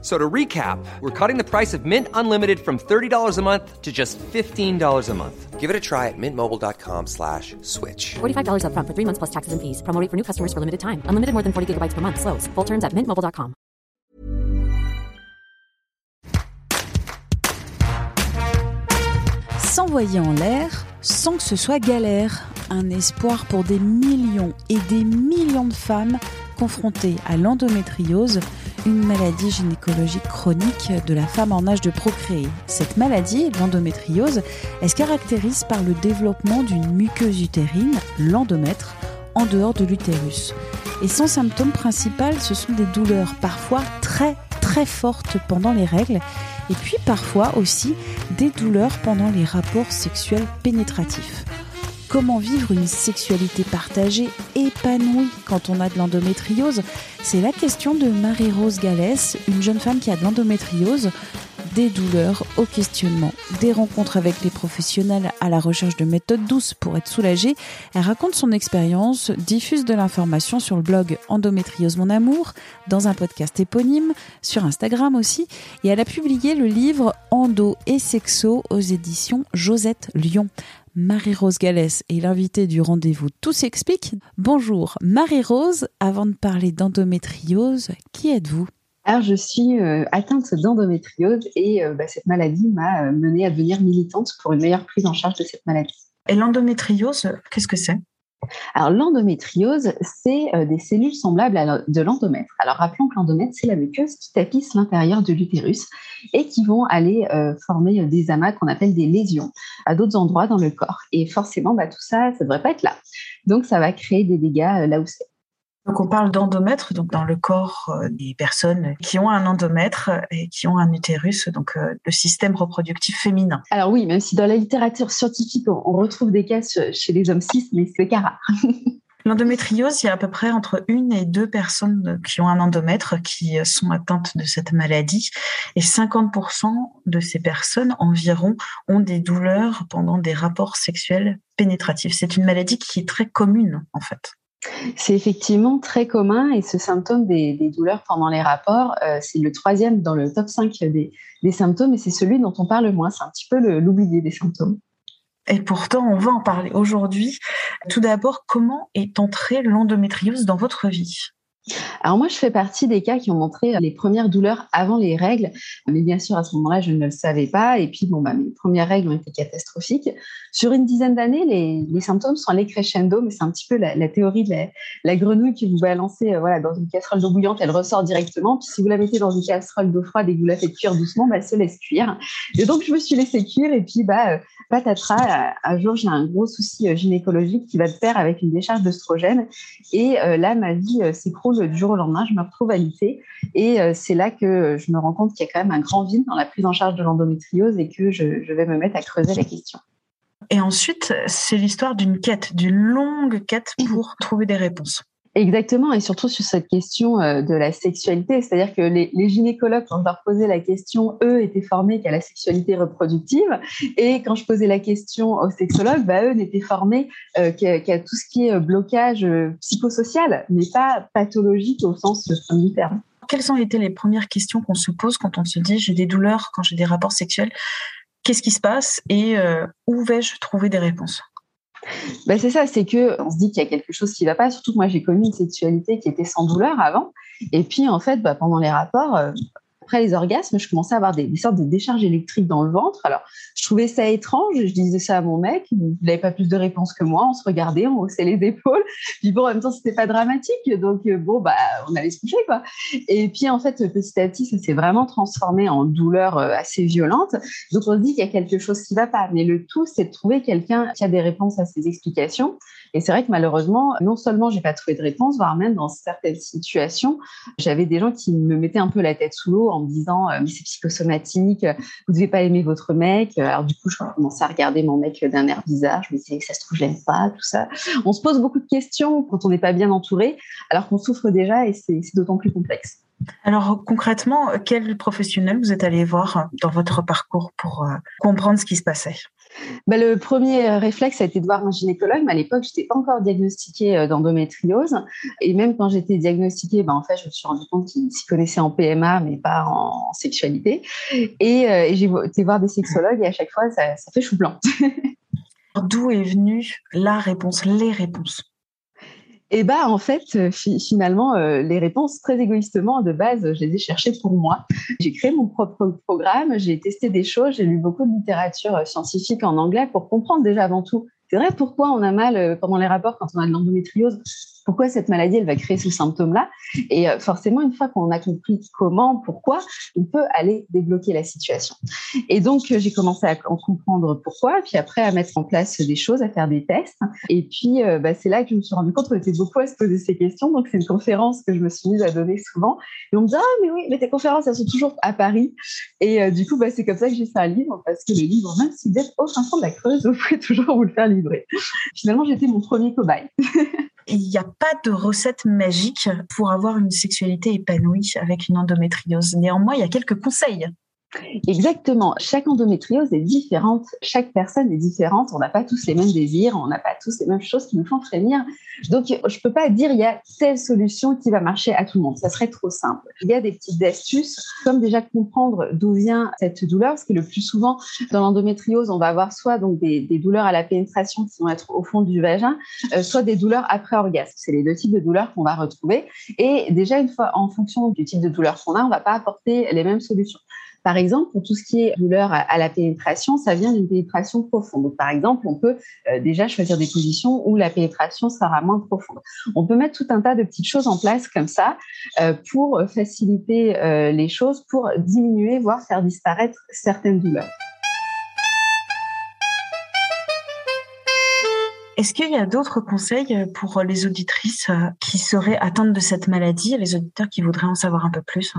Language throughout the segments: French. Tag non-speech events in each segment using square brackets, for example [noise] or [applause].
So to recap, we're cutting the price of Mint Unlimited from $30 a month to just $15 a month. Give it a try at mintmobile.com slash switch. $45 upfront for three months plus taxes and fees. Promo rate for new customers for limited time. Unlimited more than 40 gigabytes per month. Slows. Full terms at mintmobile.com. S'envoyer en l'air sans que ce soit galère. Un espoir pour des millions et des millions de femmes confrontées à l'endométriose, une maladie gynécologique chronique de la femme en âge de procréer. Cette maladie, l'endométriose, elle se caractérise par le développement d'une muqueuse utérine, l'endomètre, en dehors de l'utérus. Et son symptôme principal, ce sont des douleurs parfois très très fortes pendant les règles et puis parfois aussi des douleurs pendant les rapports sexuels pénétratifs. Comment vivre une sexualité partagée, épanouie quand on a de l'endométriose C'est la question de Marie-Rose Gallès, une jeune femme qui a de l'endométriose. Des douleurs au questionnement, des rencontres avec les professionnels à la recherche de méthodes douces pour être soulagée. Elle raconte son expérience, diffuse de l'information sur le blog Endométriose Mon Amour, dans un podcast éponyme, sur Instagram aussi, et elle a publié le livre Endo et Sexo aux éditions Josette Lyon. Marie-Rose Gallès est l'invitée du rendez-vous Tout s'explique. Bonjour Marie-Rose, avant de parler d'endométriose, qui êtes-vous? Alors, je suis euh, atteinte d'endométriose et euh, bah, cette maladie m'a euh, menée à devenir militante pour une meilleure prise en charge de cette maladie. Et l'endométriose, qu'est-ce que c'est? Alors, l'endométriose, c'est des cellules semblables à de l'endomètre. Alors, rappelons que l'endomètre, c'est la muqueuse qui tapisse l'intérieur de l'utérus et qui vont aller former des amas qu'on appelle des lésions à d'autres endroits dans le corps. Et forcément, bah, tout ça, ça ne devrait pas être là. Donc, ça va créer des dégâts là où c'est. Donc on parle d'endomètre, donc dans le corps des personnes qui ont un endomètre et qui ont un utérus, donc le système reproductif féminin. Alors oui, même si dans la littérature scientifique on retrouve des cas chez les hommes cis, mais c'est le cas rare. [laughs] L'endométriose, il y a à peu près entre une et deux personnes qui ont un endomètre qui sont atteintes de cette maladie. Et 50% de ces personnes environ ont des douleurs pendant des rapports sexuels pénétratifs. C'est une maladie qui est très commune, en fait. C'est effectivement très commun et ce symptôme des, douleurs pendant les rapports, euh, c'est le troisième dans le top 5 des, symptômes et c'est celui dont on parle le moins. C'est un petit peu l'oublié des symptômes. Et pourtant, on va en parler aujourd'hui. Tout d'abord, comment est entrée l'endométriose dans votre vie? Alors moi, je fais partie des cas qui ont montré les premières douleurs avant les règles, mais bien sûr à ce moment-là, je ne le savais pas. Et puis bon, bah, mes premières règles ont été catastrophiques. Sur une dizaine d'années, les, symptômes sont allés crescendo, mais c'est un petit peu la, théorie de la, grenouille que vous balancez euh, voilà dans une casserole d'eau bouillante, elle ressort directement. Puis si vous la mettez dans une casserole d'eau froide et que vous la faites cuire doucement, bah, elle se laisse cuire. Et donc je me suis laissée cuire et puis bah euh, patatras, un jour j'ai un gros souci euh, gynécologique qui va de pair avec une décharge d'œstrogène et là ma vie s'écroule du jour au lendemain, je me retrouve à lycée. Et euh, c'est là que je me rends compte qu'il y a quand même un grand vide dans la prise en charge de l'endométriose et que je, vais me mettre à creuser la question. Et ensuite, c'est l'histoire d'une quête, d'une longue quête pour trouver des réponses. Exactement, et surtout sur cette question euh, de la sexualité, c'est-à-dire que les, gynécologues, quand je leur posais la question, eux étaient formés qu'à la sexualité reproductive, et quand je posais la question aux sexologues, bah, eux n'étaient formés euh, qu'à tout ce qui est euh, blocage psychosocial, mais pas pathologique au sens du terme. Quelles ont été les premières questions qu'on se pose quand on se dit j'ai des douleurs quand j'ai des rapports sexuels Qu'est-ce qui se passe et où vais-je trouver des réponses? Ben c'est ça, c'est que on se dit qu'il y a quelque chose qui ne va pas. Surtout que moi, j'ai connu une sexualité qui était sans douleur avant. Et puis, en fait, bah, pendant les rapports, euh, après les orgasmes, je commençais à avoir des, sortes de décharges électriques dans le ventre. Alors, je trouvais ça étrange. Je disais ça à mon mec. Il n'avait pas plus de réponses que moi. On se regardait, on haussait les épaules. Puis bon, en même temps, c'était pas dramatique. Donc, euh, bon, bah, on allait se coucher, quoi. Et puis, en fait, petit à petit, ça s'est vraiment transformé en douleur euh, assez violente. Donc, on se dit qu'il y a quelque chose qui va pas. Mais le tout, c'est de trouver quelqu'un qui a des réponses à ces explications. Et c'est vrai que malheureusement, non seulement j'ai pas trouvé de réponse, voire même dans certaines situations, j'avais des gens qui me mettaient un peu la tête sous l'eau en me disant euh, mais c'est psychosomatique, vous devez pas aimer votre mec. Alors du coup, je commençais à regarder mon mec d'un air bizarre. Je me disais ça se trouve je l'aime pas, tout ça. On se pose beaucoup de questions quand on n'est pas bien entouré, alors qu'on souffre déjà et c'est d'autant plus complexe. Alors concrètement, quel professionnel vous êtes allé voir dans votre parcours pour euh, comprendre ce qui se passait? Bah, le premier réflexe a été de voir un gynécologue, mais à l'époque, je n'étais pas encore diagnostiquée euh, d'endométriose. Et même quand j'étais diagnostiquée, bah, en fait, je me suis rendu compte qu'il s'y connaissait en PMA, mais pas en sexualité. Et, euh, j'ai été voir des sexologues, et à chaque fois, ça fait chou blanc. [laughs] D'où est venue la réponse, les réponses? Et bah en fait, euh, finalement, euh, les réponses très égoïstement de base, je les ai cherchées pour moi. J'ai créé mon propre programme, j'ai testé des choses, j'ai lu beaucoup de littérature euh, scientifique en anglais pour comprendre déjà avant tout. C'est vrai pourquoi on a mal pendant les rapports quand on a de l'endométriose? Pourquoi cette maladie elle va créer ce symptôme-là. Et euh, forcément, une fois qu'on a compris comment, pourquoi, on peut aller débloquer la situation. Et donc, euh, j'ai commencé à en comprendre pourquoi, puis après à mettre en place des choses, à faire des tests. Et puis, euh, bah, c'est là que je me suis rendu compte qu'on était beaucoup à se poser ces questions. Donc, c'est une conférence que je me suis mise à donner souvent. Et on me dit, ah, mais oui, mais tes conférences, elles sont toujours à Paris. Et du coup, bah, c'est comme ça que j'ai fait un livre, parce que le livre, même si vous êtes au fin fond de la Creuse, vous pouvez toujours vous le faire livrer. Finalement, j'étais mon premier cobaye. [laughs] il n'y a pas de recette magique pour avoir une sexualité épanouie avec une endométriose. Néanmoins, il y a quelques conseils Exactement. Chaque endométriose est différente. Chaque personne est différente. On n'a pas tous les mêmes désirs. On n'a pas tous les mêmes choses qui nous font frémir. Donc, je ne peux pas dire il y a telle solution qui va marcher à tout le monde. Ça serait trop simple. Il y a des petites astuces, comme déjà comprendre d'où vient cette douleur, parce que le plus souvent, dans l'endométriose, on va avoir soit donc des, douleurs à la pénétration qui vont être au fond du vagin, euh, soit des douleurs après orgasme. C'est les deux types de douleurs qu'on va retrouver. Et déjà, une fois, en fonction du type de douleur qu'on a, on ne va pas apporter les mêmes solutions. Par exemple, pour tout ce qui est douleur à, la pénétration, ça vient d'une pénétration profonde. Donc, par exemple, on peut euh, déjà choisir des positions où la pénétration sera moins profonde. On peut mettre tout un tas de petites choses en place comme ça euh, pour faciliter euh, les choses, pour diminuer, voire faire disparaître certaines douleurs. Est-ce qu'il y a d'autres conseils pour les auditrices qui seraient atteintes de cette maladie, les auditeurs qui voudraient en savoir un peu plus?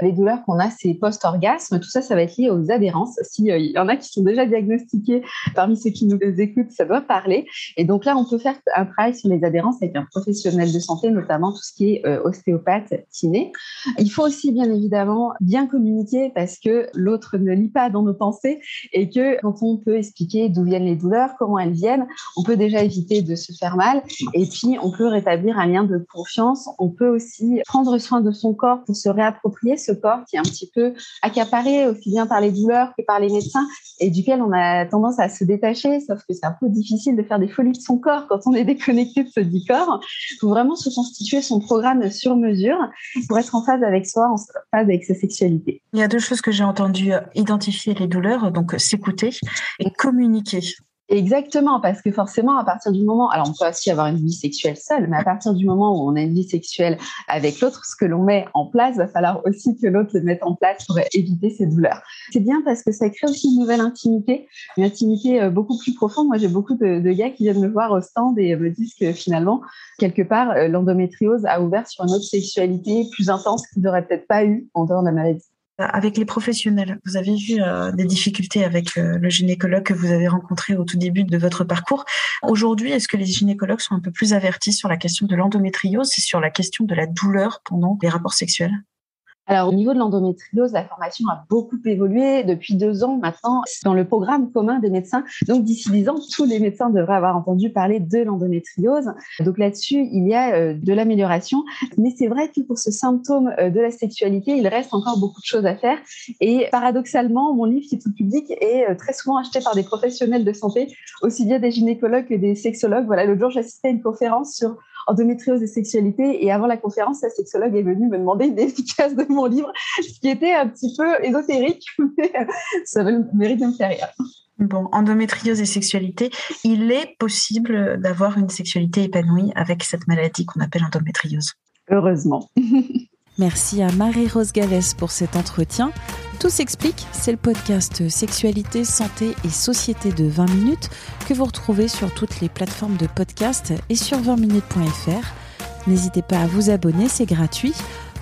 Les douleurs qu'on a, c'est post-orgasme, tout ça, ça va être lié aux adhérences. S'il euh, y en a qui sont déjà diagnostiqués parmi ceux qui nous écoutent, ça doit parler. Et donc là, on peut faire un travail sur les adhérences avec un professionnel de santé, notamment tout ce qui est euh, ostéopathe, kiné. Il faut aussi, bien évidemment, bien communiquer parce que l'autre ne lit pas dans nos pensées et que quand on peut expliquer d'où viennent les douleurs, comment elles viennent, on peut déjà éviter de se faire mal et puis on peut rétablir un lien de confiance. On peut aussi prendre soin de son corps pour se réapproprier ce corps qui est un petit peu accaparé aussi bien par les douleurs que par les médecins et duquel on a tendance à se détacher, sauf que c'est un peu difficile de faire des folies de son corps quand on est déconnecté de ce corps. Il faut vraiment se constituer son programme sur mesure pour être en phase avec soi, en phase avec sa sexualité. Il y a deux choses que j'ai entendues, identifier les douleurs, donc s'écouter et communiquer. Exactement, parce que forcément, à partir du moment, alors on peut aussi avoir une vie sexuelle seule, mais à partir du moment où on a une vie sexuelle avec l'autre, ce que l'on met en place, va falloir aussi que l'autre le mette en place pour éviter ces douleurs. C'est bien parce que ça crée aussi une nouvelle intimité, une intimité euh, beaucoup plus profonde. Moi, j'ai beaucoup de, de, gars qui viennent me voir au stand et me disent que finalement, quelque part, euh, l'endométriose a ouvert sur une autre sexualité plus intense qu'ils n'auraient peut-être pas eu en dehors de la maladie. Avec les professionnels, vous avez euh, des difficultés avec euh, le gynécologue que vous avez rencontré au tout début de votre parcours. Aujourd'hui, est-ce que les gynécologues sont un peu plus avertis sur la question de l'endométriose et sur la question de la douleur pendant les rapports sexuels? Alors, au niveau de l'endométriose, la formation a beaucoup évolué depuis deux ans maintenant dans le programme commun des médecins. Donc, d'ici dix ans, tous les médecins devraient avoir entendu parler de l'endométriose. Donc, là-dessus, il y a euh, de l'amélioration. Mais c'est vrai que pour ce symptôme euh, de la sexualité, il reste encore beaucoup de choses à faire. Et paradoxalement, mon livre qui est tout public est euh, très souvent acheté par des professionnels de santé, aussi bien des gynécologues que des sexologues. Voilà, l'autre jour, j'assistais à une conférence sur endométriose et sexualité. Et avant la conférence, la sexologue est venue me demander [laughs] une efficace de mon livre, ce qui était un petit peu ésotérique, [laughs] mais ça mérite de me faire rire. Bon, endométriose et sexualité, il est possible d'avoir une sexualité épanouie avec cette maladie qu'on appelle endométriose? Heureusement. [laughs] Merci à Marie-Rose Gallès pour cet entretien. Tout s'explique, c'est le podcast Sexualité, Santé et Société de 20 minutes que vous retrouvez sur toutes les plateformes de podcast et sur 20minutes.fr. N'hésitez pas à vous abonner, c'est gratuit.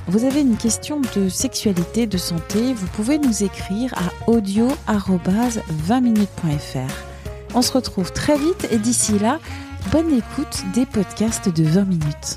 Vous avez une question de sexualité, de santé, vous pouvez nous écrire à audio-20minutes.fr. On se retrouve très vite et d'ici là, bonne écoute des podcasts de 20 minutes.